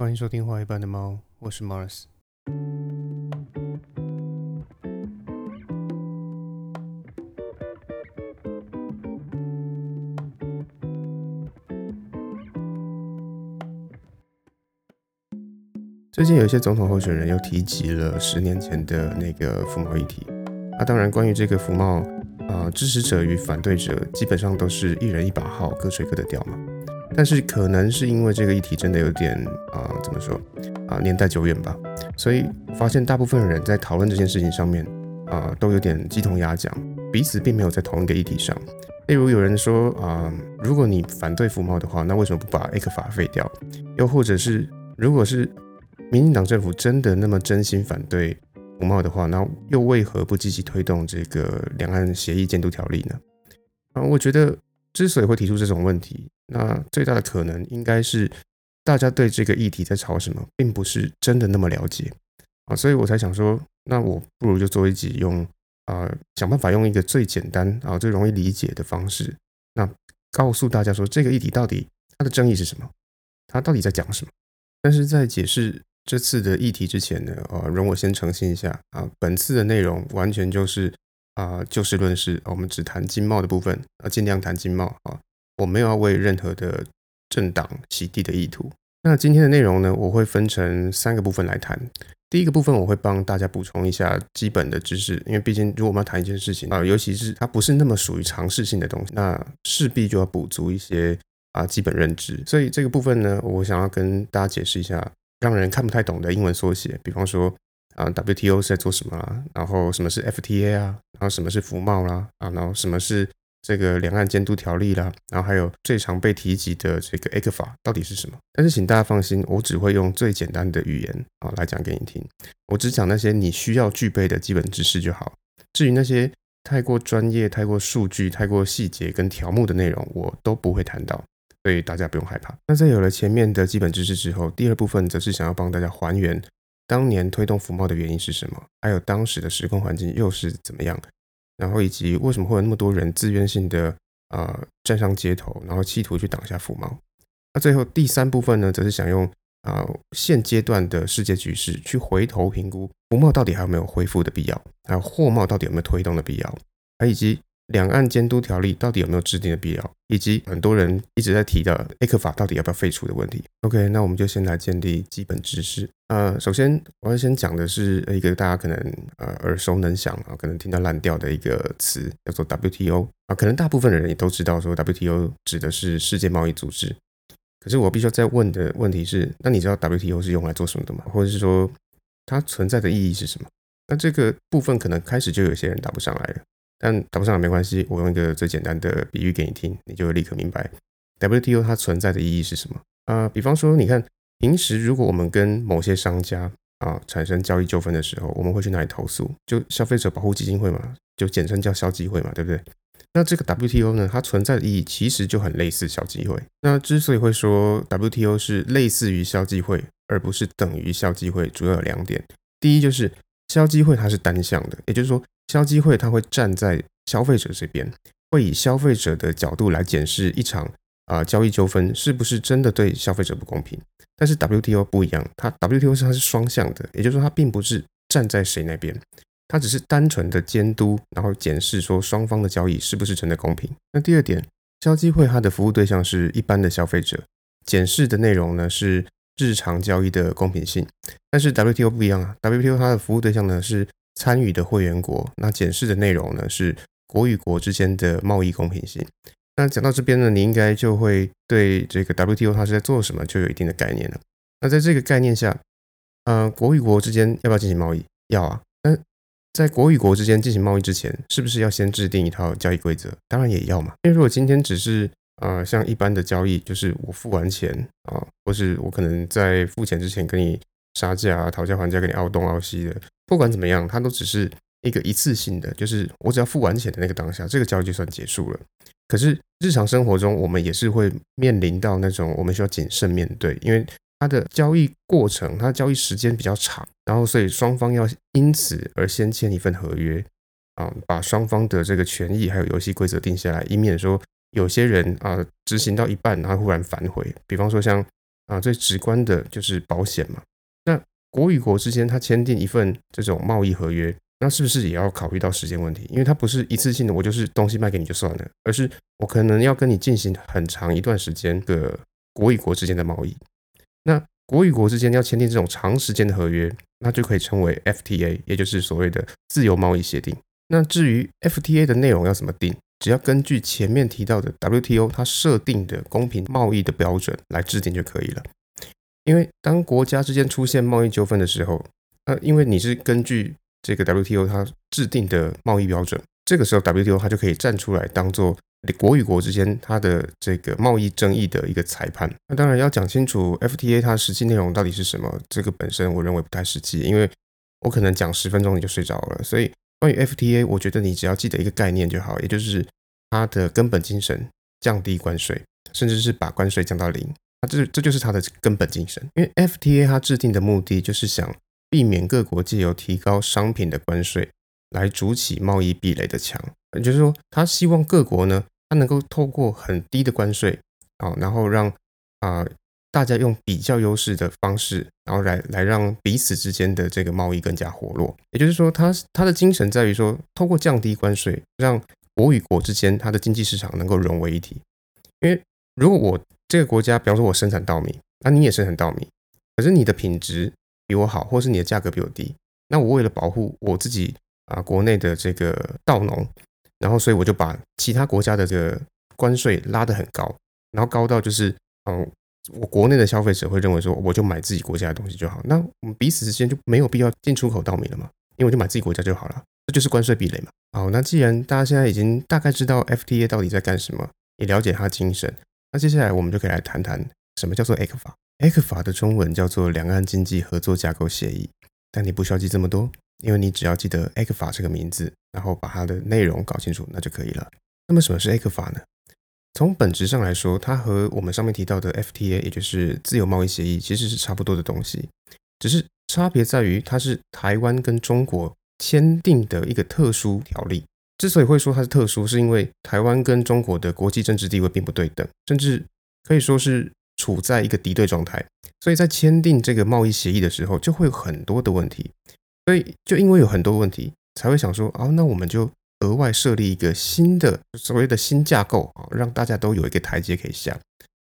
欢迎收听《画一般的猫》，我是 Mars。最近有一些总统候选人又提及了十年前的那个服贸议题。那当然，关于这个服贸，啊，支持者与反对者基本上都是一人一把号，各吹各的调嘛。但是可能是因为这个议题真的有点啊，怎么说啊，年代久远吧，所以发现大部分人在讨论这件事情上面啊，都有点鸡同鸭讲，彼此并没有在同一个议题上。例如有人说啊，如果你反对服贸的话，那为什么不把 A 克法废掉？又或者是如果是民进党政府真的那么真心反对服贸的话，那又为何不积极推动这个两岸协议监督条例呢？啊，我觉得之所以会提出这种问题。那最大的可能应该是大家对这个议题在吵什么，并不是真的那么了解啊，所以我才想说，那我不如就做一集用啊，想办法用一个最简单啊、最容易理解的方式，那告诉大家说这个议题到底它的争议是什么，它到底在讲什么。但是在解释这次的议题之前呢，呃，容我先澄清一下啊，本次的内容完全就是啊就事论事，我们只谈经贸的部分啊，尽量谈经贸啊。我没有要为任何的政党洗地的意图。那今天的内容呢，我会分成三个部分来谈。第一个部分，我会帮大家补充一下基本的知识，因为毕竟如果我们要谈一件事情啊，尤其是它不是那么属于常识性的东西，那势必就要补足一些啊基本认知。所以这个部分呢，我想要跟大家解释一下，让人看不太懂的英文缩写，比方说啊 WTO 是在做什么啊，然后什么是 FTA 啊，然后什么是服贸啦，啊，然后什么是。这个两岸监督条例啦，然后还有最常被提及的这个 A 克法到底是什么？但是请大家放心，我只会用最简单的语言啊来讲给你听。我只讲那些你需要具备的基本知识就好。至于那些太过专业、太过数据、太过细节跟条目的内容，我都不会谈到，所以大家不用害怕。那在有了前面的基本知识之后，第二部分则是想要帮大家还原当年推动服贸的原因是什么，还有当时的时空环境又是怎么样。然后以及为什么会有那么多人自愿性的啊站上街头，然后企图去挡下服贸？那最后第三部分呢，则是想用啊现阶段的世界局势去回头评估服贸到底还有没有恢复的必要，还有货贸到底有没有推动的必要，还以及。两岸监督条例到底有没有制定的必要，以及很多人一直在提的 A 克法到底要不要废除的问题。OK，那我们就先来建立基本知识。呃，首先我要先讲的是一个大家可能呃耳熟能详啊，可能听到烂掉的一个词，叫做 WTO 啊。可能大部分的人也都知道说 WTO 指的是世界贸易组织。可是我必须要再问的问题是，那你知道 WTO 是用来做什么的吗？或者是说它存在的意义是什么？那这个部分可能开始就有些人答不上来了。但答不上来没关系，我用一个最简单的比喻给你听，你就会立刻明白 WTO 它存在的意义是什么啊。比方说，你看平时如果我们跟某些商家啊产生交易纠纷的时候，我们会去哪里投诉？就消费者保护基金会嘛，就简称叫消基会嘛，对不对？那这个 WTO 呢，它存在的意义其实就很类似消基会。那之所以会说 WTO 是类似于消基会，而不是等于消基会，主要有两点。第一就是消基会它是单向的，也就是说。消基会他会站在消费者这边，会以消费者的角度来检视一场啊交易纠纷是不是真的对消费者不公平。但是 WTO 不一样，它 WTO 是它是双向的，也就是说它并不是站在谁那边，它只是单纯的监督，然后检视说双方的交易是不是真的公平。那第二点，消基会它的服务对象是一般的消费者，检视的内容呢是日常交易的公平性。但是 WTO 不一样啊，WTO 它的服务对象呢是。参与的会员国，那检视的内容呢是国与国之间的贸易公平性。那讲到这边呢，你应该就会对这个 WTO 它是在做什么就有一定的概念了。那在这个概念下，呃，国与国之间要不要进行贸易？要啊。那在国与国之间进行贸易之前，是不是要先制定一套交易规则？当然也要嘛。因为如果今天只是呃像一般的交易，就是我付完钱啊，或是我可能在付钱之前跟你杀价、讨价还价，跟你凹东凹西的。不管怎么样，它都只是一个一次性的，就是我只要付完钱的那个当下，这个交易就算结束了。可是日常生活中，我们也是会面临到那种我们需要谨慎面对，因为它的交易过程，它的交易时间比较长，然后所以双方要因此而先签一份合约啊，把双方的这个权益还有游戏规则定下来，以免说有些人啊执行到一半，然后忽然反悔。比方说像啊，最直观的就是保险嘛。国与国之间，它签订一份这种贸易合约，那是不是也要考虑到时间问题？因为它不是一次性的，我就是东西卖给你就算了，而是我可能要跟你进行很长一段时间的国与国之间的贸易。那国与国之间要签订这种长时间的合约，那就可以称为 FTA，也就是所谓的自由贸易协定。那至于 FTA 的内容要怎么定，只要根据前面提到的 WTO 它设定的公平贸易的标准来制定就可以了。因为当国家之间出现贸易纠纷的时候，呃，因为你是根据这个 WTO 它制定的贸易标准，这个时候 WTO 它就可以站出来当做国与国之间它的这个贸易争议的一个裁判。那当然要讲清楚 FTA 它实际内容到底是什么，这个本身我认为不太实际，因为我可能讲十分钟你就睡着了。所以关于 FTA，我觉得你只要记得一个概念就好，也就是它的根本精神：降低关税，甚至是把关税降到零。它这这就是它的根本精神。因为 FTA 它制定的目的就是想避免各国借由提高商品的关税来筑起贸易壁垒的墙。也就是说，他希望各国呢，它能够透过很低的关税啊，然后让啊大家用比较优势的方式，然后来来让彼此之间的这个贸易更加活络。也就是说，它它的精神在于说，透过降低关税，让国与国之间它的经济市场能够融为一体。因为如果我这个国家，比方说我生产稻米，那你也生产稻米，可是你的品质比我好，或是你的价格比我低，那我为了保护我自己啊，国内的这个稻农。然后，所以我就把其他国家的这个关税拉得很高，然后高到就是，嗯，我国内的消费者会认为说，我就买自己国家的东西就好，那我们彼此之间就没有必要进出口稻米了嘛，因为我就买自己国家就好了，这就是关税壁垒嘛。好，那既然大家现在已经大概知道 FTA 到底在干什么，也了解它的精神，那接下来我们就可以来谈谈什么叫做 ECFA，ECFA 的中文叫做两岸经济合作架构协议，但你不需要记这么多。因为你只要记得 A 克法这个名字，然后把它的内容搞清楚，那就可以了。那么什么是 A 克法呢？从本质上来说，它和我们上面提到的 FTA，也就是自由贸易协议，其实是差不多的东西，只是差别在于它是台湾跟中国签订的一个特殊条例。之所以会说它是特殊，是因为台湾跟中国的国际政治地位并不对等，甚至可以说是处在一个敌对状态。所以在签订这个贸易协议的时候，就会有很多的问题。所以，就因为有很多问题，才会想说啊，那我们就额外设立一个新的所谓的新架构啊，让大家都有一个台阶可以下。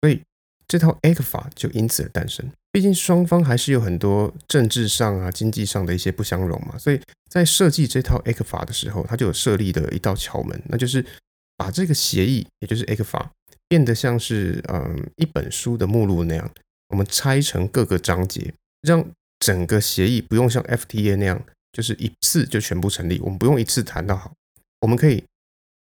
所以，这套 A 克法就因此而诞生。毕竟双方还是有很多政治上啊、经济上的一些不相容嘛，所以在设计这套 A 克法的时候，它就有设立的一道桥门，那就是把这个协议，也就是 A 克法，变得像是嗯一本书的目录那样，我们拆成各个章节，让。整个协议不用像 FTA 那样，就是一次就全部成立。我们不用一次谈到好，我们可以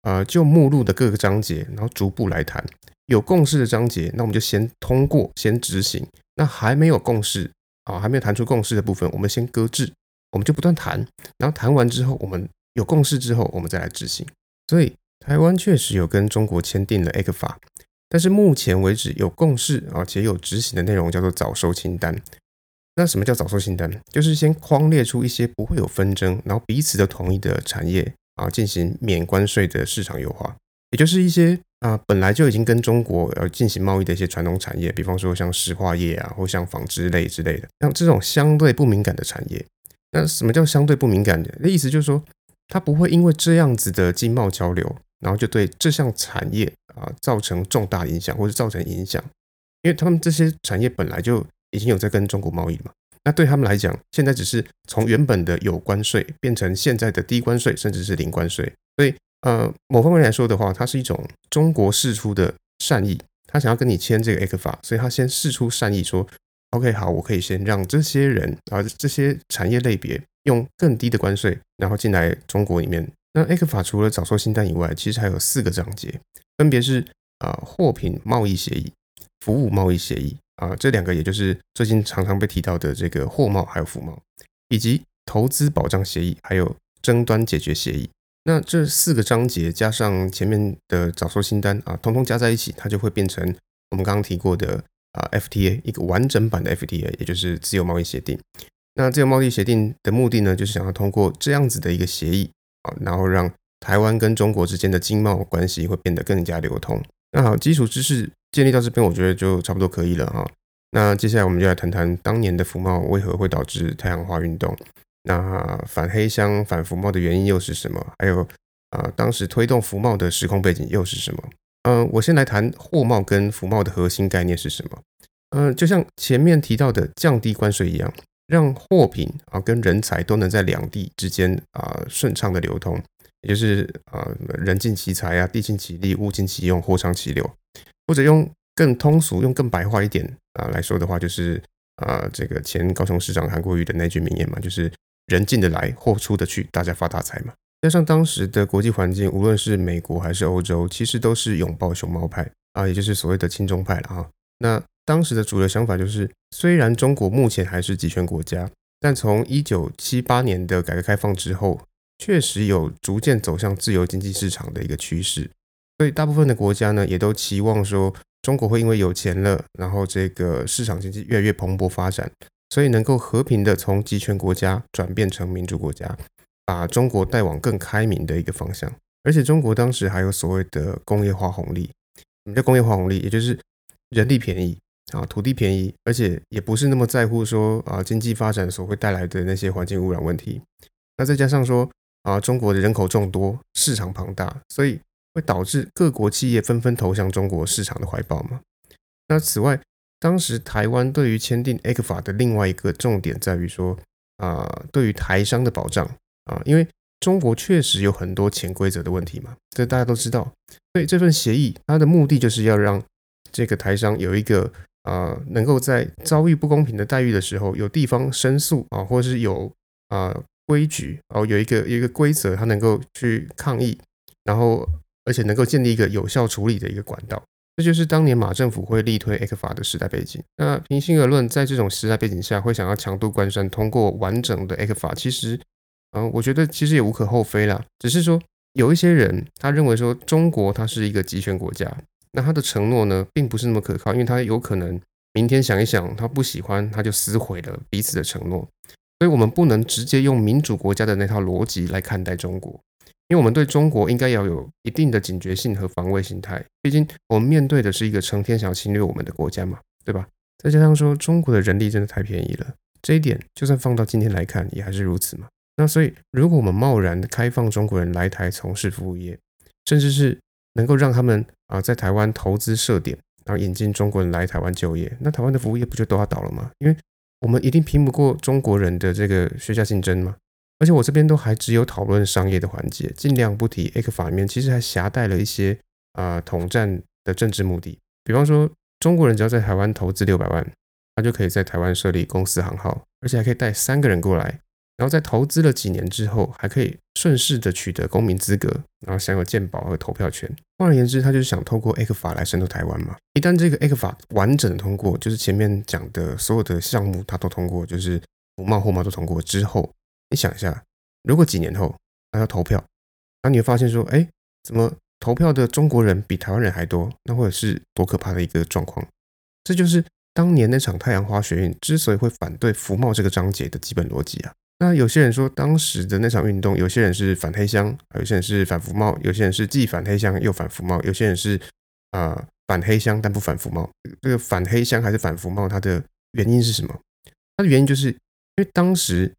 呃就目录的各个章节，然后逐步来谈。有共识的章节，那我们就先通过，先执行。那还没有共识啊，还没有谈出共识的部分，我们先搁置。我们就不断谈，然后谈完之后，我们有共识之后，我们再来执行。所以台湾确实有跟中国签订了 A 克法，但是目前为止有共识啊且有执行的内容叫做早收清单。那什么叫早收清单？就是先框列出一些不会有纷争，然后彼此都同意的产业啊，进行免关税的市场优化，也就是一些啊本来就已经跟中国要进行贸易的一些传统产业，比方说像石化业啊，或像纺织类之类的，像这种相对不敏感的产业。那什么叫相对不敏感的？那意思就是说，它不会因为这样子的经贸交流，然后就对这项产业啊造成重大影响，或者造成影响，因为他们这些产业本来就。已经有在跟中国贸易嘛？那对他们来讲，现在只是从原本的有关税变成现在的低关税，甚至是零关税。所以，呃，某方面来说的话，它是一种中国释出的善意，他想要跟你签这个 X 法，所以他先释出善意，说 OK 好，我可以先让这些人啊，这些产业类别用更低的关税，然后进来中国里面。那 X 法除了早收清单以外，其实还有四个章节，分别是啊，货品贸易协议、服务贸易协议。啊，这两个也就是最近常常被提到的这个货贸还有服贸，以及投资保障协议，还有争端解决协议。那这四个章节加上前面的早收清单啊，通通加在一起，它就会变成我们刚刚提过的啊 FTA 一个完整版的 FTA，也就是自由贸易协定。那自由贸易协定的目的呢，就是想要通过这样子的一个协议啊，然后让台湾跟中国之间的经贸关系会变得更加流通。那好，基础知识。建立到这边，我觉得就差不多可以了哈。那接下来我们就来谈谈当年的服贸为何会导致太阳花运动。那反黑箱、反服贸的原因又是什么？还有啊，当时推动服贸的时空背景又是什么？嗯，我先来谈货贸跟服贸的核心概念是什么。嗯，就像前面提到的降低关税一样，让货品啊跟人才都能在两地之间啊顺畅的流通，也就是啊人尽其才啊，地尽其利，物尽其用，货畅其流。或者用更通俗、用更白话一点啊来说的话，就是啊这个前高雄市长韩国瑜的那句名言嘛，就是人进得来，货出得去，大家发大财嘛。加上当时的国际环境，无论是美国还是欧洲，其实都是拥抱熊猫派啊，也就是所谓的亲中派了哈。那当时的主流想法就是，虽然中国目前还是集权国家，但从一九七八年的改革开放之后，确实有逐渐走向自由经济市场的一个趋势。所以大部分的国家呢，也都期望说，中国会因为有钱了，然后这个市场经济越来越蓬勃发展，所以能够和平的从集权国家转变成民主国家，把中国带往更开明的一个方向。而且中国当时还有所谓的工业化红利，什么叫工业化红利？也就是人力便宜。啊，土地便宜，而且也不是那么在乎说啊经济发展所会带来的那些环境污染问题。那再加上说啊，中国的人口众多，市场庞大，所以会导致各国企业纷纷投向中国市场的怀抱嘛。那此外，当时台湾对于签订 A 克法的另外一个重点在于说啊，对于台商的保障啊，因为中国确实有很多潜规则的问题嘛，这大家都知道。所以这份协议它的目的就是要让这个台商有一个。啊，能够在遭遇不公平的待遇的时候，有地方申诉啊，或是有啊规矩哦，有一个有一个规则，他能够去抗议，然后而且能够建立一个有效处理的一个管道，这就是当年马政府会力推 A 克法的时代背景。那平心而论，在这种时代背景下，会想要强渡关山，通过完整的 A 克法，其实，嗯，我觉得其实也无可厚非啦。只是说有一些人他认为说中国它是一个集权国家。那他的承诺呢，并不是那么可靠，因为他有可能明天想一想，他不喜欢，他就撕毁了彼此的承诺。所以，我们不能直接用民主国家的那套逻辑来看待中国，因为我们对中国应该要有一定的警觉性和防卫心态。毕竟，我们面对的是一个成天想要侵略我们的国家嘛，对吧？再加上说，中国的人力真的太便宜了，这一点就算放到今天来看，也还是如此嘛。那所以，如果我们贸然开放中国人来台从事服务业，甚至是能够让他们啊在台湾投资设点，然后引进中国人来台湾就业，那台湾的服务业不就都要倒了吗？因为我们一定拼不过中国人的这个学价竞争嘛。而且我这边都还只有讨论商业的环节，尽量不提 A 克法里面其实还夹带了一些啊统战的政治目的。比方说，中国人只要在台湾投资六百万，他就可以在台湾设立公司行号，而且还可以带三个人过来。然后在投资了几年之后，还可以顺势的取得公民资格，然后享有健保和投票权。换而言之，他就是想透过 A 克法来渗透台湾嘛。一旦这个 A 克法完整的通过，就是前面讲的所有的项目他都通过，就是服贸货贸都通过之后，你想一下，如果几年后他要投票，那你会发现说，哎，怎么投票的中国人比台湾人还多？那或者是多可怕的一个状况？这就是当年那场太阳花学运之所以会反对服贸这个章节的基本逻辑啊。那有些人说，当时的那场运动，有些人是反黑箱，有些人是反服贸，有些人是既反黑箱又反服贸，有些人是啊反黑箱但不反服贸。这个反黑箱还是反服贸，它的原因是什么？它的原因就是因为当时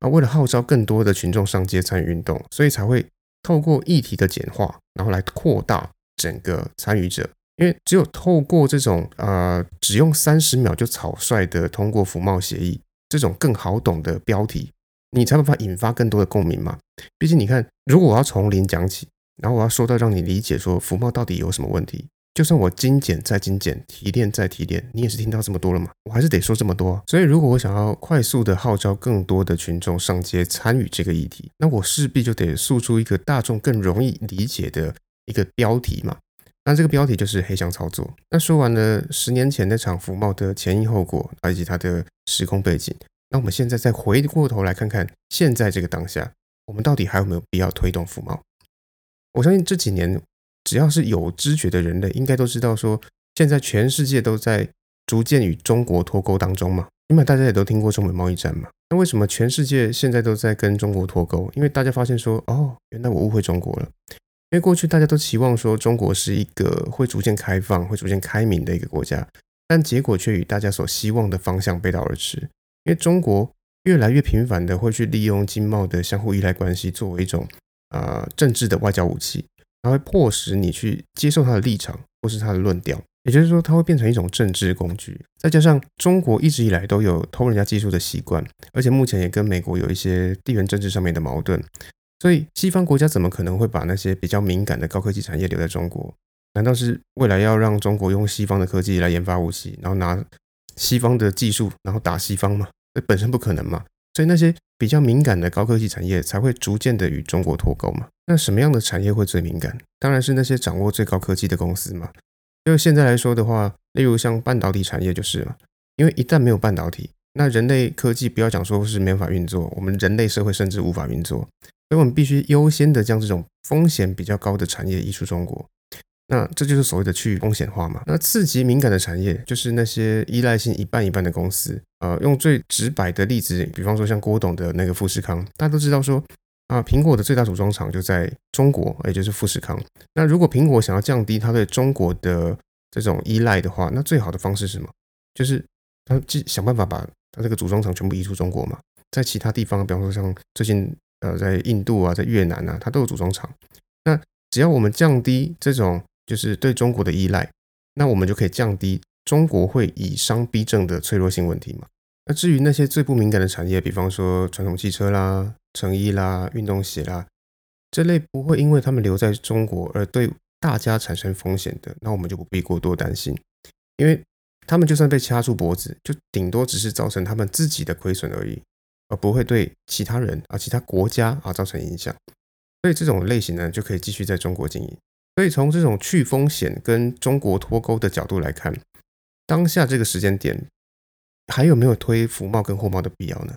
啊，为了号召更多的群众上街参与运动，所以才会透过议题的简化，然后来扩大整个参与者。因为只有透过这种呃，只用三十秒就草率的通过服贸协议这种更好懂的标题。你才办法引发更多的共鸣嘛？毕竟你看，如果我要从零讲起，然后我要说到让你理解说福茂到底有什么问题，就算我精简再精简，提炼再提炼，你也是听到这么多了嘛？我还是得说这么多。所以，如果我想要快速的号召更多的群众上街参与这个议题，那我势必就得诉出一个大众更容易理解的一个标题嘛。那这个标题就是黑箱操作。那说完了十年前那场福茂的前因后果，以及它的时空背景。那我们现在再回过头来看看，现在这个当下，我们到底还有没有必要推动服贸？我相信这几年，只要是有知觉的人类，应该都知道说，现在全世界都在逐渐与中国脱钩当中嘛。因为大家也都听过中美贸易战嘛。那为什么全世界现在都在跟中国脱钩？因为大家发现说，哦，原来我误会中国了。因为过去大家都期望说，中国是一个会逐渐开放、会逐渐开明的一个国家。但结果却与大家所希望的方向背道而驰。因为中国越来越频繁的会去利用经贸的相互依赖关系作为一种呃政治的外交武器，它会迫使你去接受它的立场或是它的论调。也就是说，它会变成一种政治工具。再加上中国一直以来都有偷人家技术的习惯，而且目前也跟美国有一些地缘政治上面的矛盾。所以，西方国家怎么可能会把那些比较敏感的高科技产业留在中国？难道是未来要让中国用西方的科技来研发武器，然后拿西方的技术，然后打西方嘛？这本身不可能嘛。所以，那些比较敏感的高科技产业才会逐渐的与中国脱钩嘛。那什么样的产业会最敏感？当然是那些掌握最高科技的公司嘛。就现在来说的话，例如像半导体产业就是了，因为一旦没有半导体，那人类科技不要讲说是没法运作，我们人类社会甚至无法运作。所以我们必须优先的将这种风险比较高的产业移出中国，那这就是所谓的去风险化嘛。那次级敏感的产业就是那些依赖性一半一半的公司，呃，用最直白的例子，比方说像郭董的那个富士康，大家都知道说啊，苹果的最大组装厂就在中国，也就是富士康。那如果苹果想要降低它对中国的这种依赖的话，那最好的方式是什么？就是它既想办法把它这个组装厂全部移出中国嘛，在其他地方，比方说像最近。呃，在印度啊，在越南啊，它都有组装厂。那只要我们降低这种就是对中国的依赖，那我们就可以降低中国会以商逼政的脆弱性问题嘛。那至于那些最不敏感的产业，比方说传统汽车啦、成衣啦、运动鞋啦这类，不会因为他们留在中国而对大家产生风险的，那我们就不必过多担心，因为他们就算被掐住脖子，就顶多只是造成他们自己的亏损而已。而不会对其他人啊、其他国家啊造成影响，所以这种类型呢就可以继续在中国经营。所以从这种去风险跟中国脱钩的角度来看，当下这个时间点还有没有推服贸跟货贸的必要呢？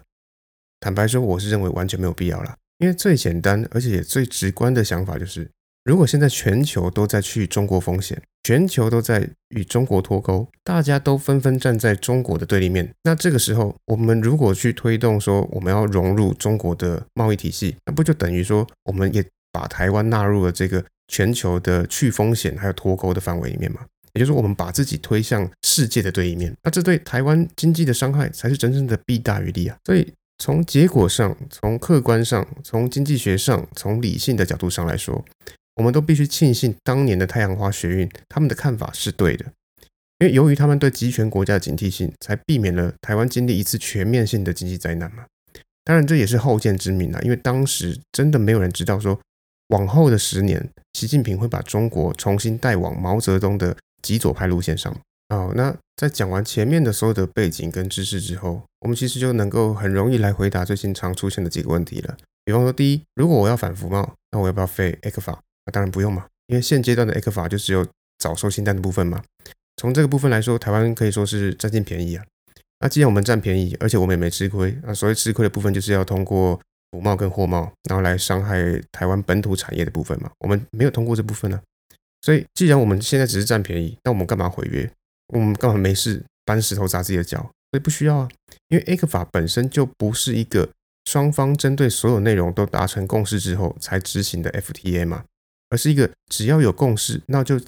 坦白说，我是认为完全没有必要了，因为最简单而且也最直观的想法就是。如果现在全球都在去中国风险，全球都在与中国脱钩，大家都纷纷站在中国的对立面，那这个时候，我们如果去推动说我们要融入中国的贸易体系，那不就等于说我们也把台湾纳入了这个全球的去风险还有脱钩的范围里面嘛？也就是，我们把自己推向世界的对立面，那这对台湾经济的伤害才是真正的弊大于利啊！所以从结果上、从客观上、从经济学上、从理性的角度上来说。我们都必须庆幸当年的太阳花学运，他们的看法是对的，因为由于他们对集权国家的警惕性，才避免了台湾经历一次全面性的经济灾难嘛。当然，这也是后见之明啊，因为当时真的没有人知道说，往后的十年，习近平会把中国重新带往毛泽东的极左派路线上。好，那在讲完前面的所有的背景跟知识之后，我们其实就能够很容易来回答最近常出现的几个问题了。比方说，第一，如果我要反服贸，那我要不要废 A 克法？那当然不用嘛，因为现阶段的 A 克法就只有早收清单的部分嘛。从这个部分来说，台湾可以说是占尽便宜啊。那既然我们占便宜，而且我们也没吃亏，那所谓吃亏的部分就是要通过服贸跟货贸，然后来伤害台湾本土产业的部分嘛。我们没有通过这部分呢，所以既然我们现在只是占便宜，那我们干嘛毁约？我们干嘛没事搬石头砸自己的脚？所以不需要啊，因为 A 克法本身就不是一个双方针对所有内容都达成共识之后才执行的 FTA 嘛。而是一个只要有共识，那就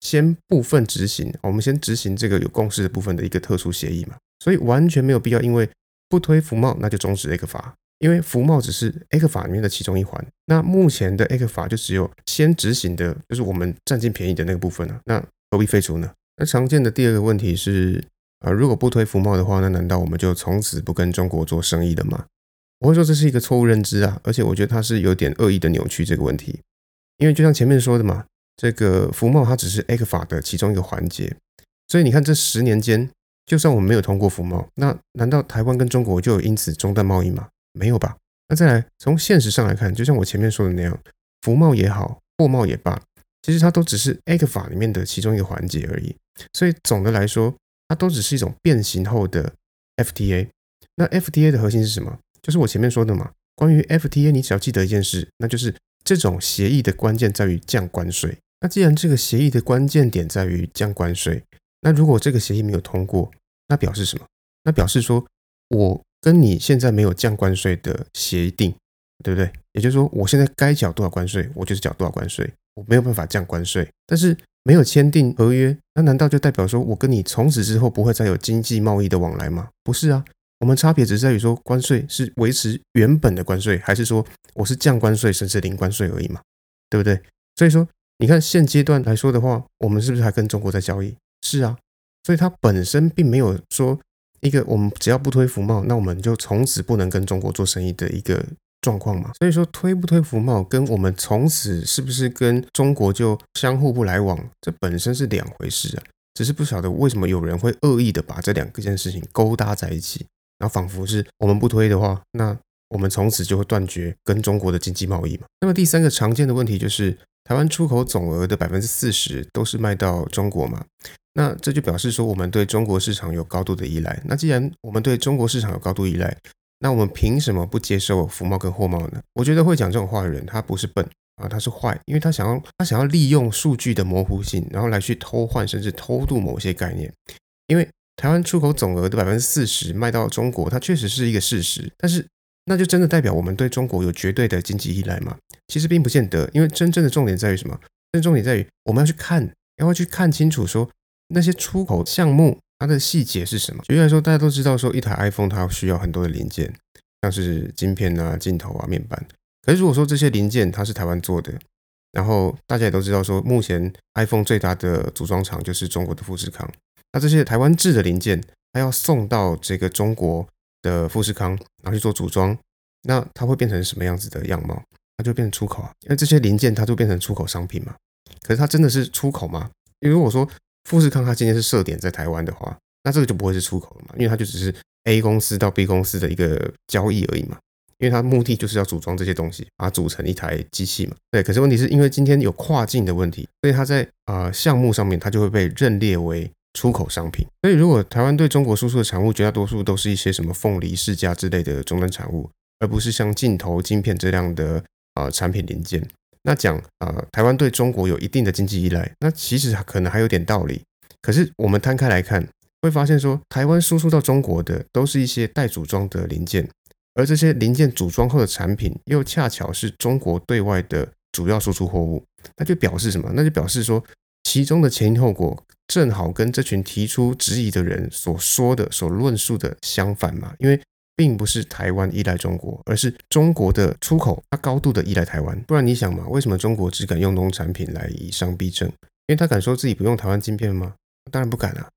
先部分执行。我们先执行这个有共识的部分的一个特殊协议嘛，所以完全没有必要，因为不推服贸，那就终止 A 克法，因为服贸只是 A 克法里面的其中一环。那目前的 A 克法就只有先执行的，就是我们占尽便宜的那个部分了。那何必废除呢？那常见的第二个问题是，呃，如果不推服贸的话，那难道我们就从此不跟中国做生意了吗？我会说这是一个错误认知啊，而且我觉得它是有点恶意的扭曲这个问题。因为就像前面说的嘛，这个服贸它只是 A 克法的其中一个环节，所以你看这十年间，就算我们没有通过服贸，那难道台湾跟中国就有因此中断贸易吗？没有吧？那再来从现实上来看，就像我前面说的那样，服贸也好，货贸也罢，其实它都只是 A 克法里面的其中一个环节而已。所以总的来说，它都只是一种变形后的 FTA。那 FTA 的核心是什么？就是我前面说的嘛。关于 FTA，你只要记得一件事，那就是。这种协议的关键在于降关税。那既然这个协议的关键点在于降关税，那如果这个协议没有通过，那表示什么？那表示说我跟你现在没有降关税的协定，对不对？也就是说，我现在该缴多少关税，我就是缴多少关税，我没有办法降关税。但是没有签订合约，那难道就代表说我跟你从此之后不会再有经济贸易的往来吗？不是啊，我们差别只是在于说关税是维持原本的关税，还是说我是降关税甚至零关税而已嘛，对不对？所以说，你看现阶段来说的话，我们是不是还跟中国在交易？是啊，所以它本身并没有说一个我们只要不推服贸，那我们就从此不能跟中国做生意的一个。状况嘛，所以说推不推服贸，跟我们从此是不是跟中国就相互不来往，这本身是两回事啊。只是不晓得为什么有人会恶意的把这两件事情勾搭在一起，然后仿佛是我们不推的话，那我们从此就会断绝跟中国的经济贸易嘛。那么第三个常见的问题就是，台湾出口总额的百分之四十都是卖到中国嘛，那这就表示说我们对中国市场有高度的依赖。那既然我们对中国市场有高度依赖，那我们凭什么不接受服贸跟货贸呢？我觉得会讲这种话的人，他不是笨啊，他是坏，因为他想要他想要利用数据的模糊性，然后来去偷换甚至偷渡某些概念。因为台湾出口总额的百分之四十卖到中国，它确实是一个事实，但是那就真的代表我们对中国有绝对的经济依赖吗？其实并不见得，因为真正的重点在于什么？真正重点在于我们要去看，要去看清楚说那些出口项目。它的细节是什么？举例来说，大家都知道说一台 iPhone 它需要很多的零件，像是晶片啊、镜头啊、面板。可是如果说这些零件它是台湾做的，然后大家也都知道说，目前 iPhone 最大的组装厂就是中国的富士康。那这些台湾制的零件，它要送到这个中国的富士康，然后去做组装，那它会变成什么样子的样貌？它就变成出口啊，因为这些零件它就变成出口商品嘛。可是它真的是出口吗？如果说富士康它今天是设点在台湾的话，那这个就不会是出口了嘛，因为它就只是 A 公司到 B 公司的一个交易而已嘛，因为它目的就是要组装这些东西，把它组成一台机器嘛。对，可是问题是因为今天有跨境的问题，所以它在啊项目上面它就会被认列为出口商品。所以如果台湾对中国输出的产物绝大多数都是一些什么凤梨世家之类的终端产物，而不是像镜头、晶片这样的啊产品零件。那讲啊，台湾对中国有一定的经济依赖，那其实可能还有点道理。可是我们摊开来看，会发现说，台湾输出到中国的都是一些待组装的零件，而这些零件组装后的产品又恰巧是中国对外的主要输出货物，那就表示什么？那就表示说，其中的前因后果正好跟这群提出质疑的人所说的、所论述的相反嘛？因为。并不是台湾依赖中国，而是中国的出口它高度的依赖台湾。不然你想嘛，为什么中国只敢用农产品来以商逼政？因为他敢说自己不用台湾晶片吗？当然不敢啊。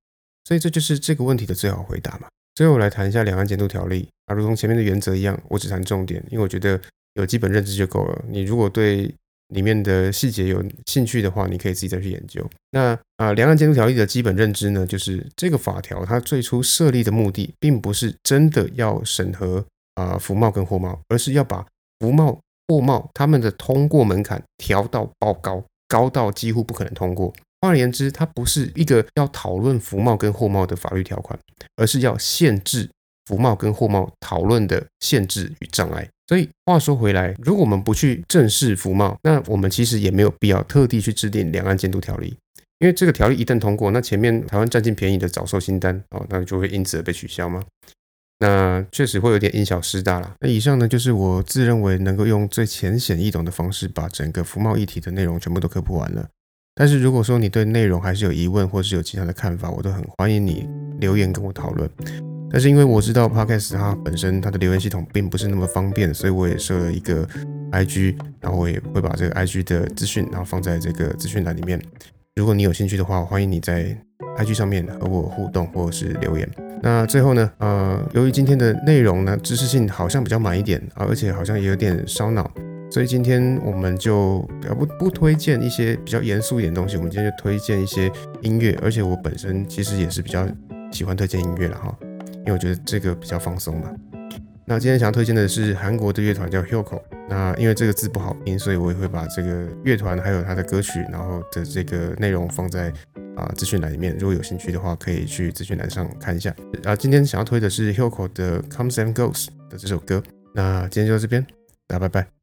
所以这就是这个问题的最好回答嘛。最后来谈一下两岸监督条例啊，如同前面的原则一样，我只谈重点，因为我觉得有基本认知就够了。你如果对里面的细节有兴趣的话，你可以自己再去研究。那啊，两岸监督条例的基本认知呢，就是这个法条它最初设立的目的，并不是真的要审核啊服贸跟货贸，而是要把服贸、货贸他们的通过门槛调到爆高，高到几乎不可能通过。换而言之，它不是一个要讨论服贸跟货贸的法律条款，而是要限制服贸跟货贸讨论的限制与障碍。所以话说回来，如果我们不去正视服贸，那我们其实也没有必要特地去制定两岸监督条例，因为这个条例一旦通过，那前面台湾占尽便宜的早收清单哦，那就会因此而被取消吗？那确实会有点因小失大了。那以上呢，就是我自认为能够用最浅显易懂的方式，把整个服贸议题的内容全部都科普完了。但是如果说你对内容还是有疑问，或是有其他的看法，我都很欢迎你留言跟我讨论。但是因为我知道 Podcast 它本身它的留言系统并不是那么方便，所以我也设了一个 IG，然后我也会把这个 IG 的资讯，然后放在这个资讯栏里面。如果你有兴趣的话，欢迎你在 IG 上面和我互动或者是留言。那最后呢，呃，由于今天的内容呢知识性好像比较满一点啊，而且好像也有点烧脑，所以今天我们就不不推荐一些比较严肃一点的东西，我们今天就推荐一些音乐，而且我本身其实也是比较喜欢推荐音乐了哈。因为我觉得这个比较放松嘛。那今天想要推荐的是韩国的乐团叫 Hilco。那因为这个字不好拼，所以我也会把这个乐团还有他的歌曲，然后的这个内容放在啊资讯栏里面。如果有兴趣的话，可以去资讯栏上看一下。啊，今天想要推的是 Hilco 的 Comes and Goes 的这首歌。那今天就到这边，大家拜拜。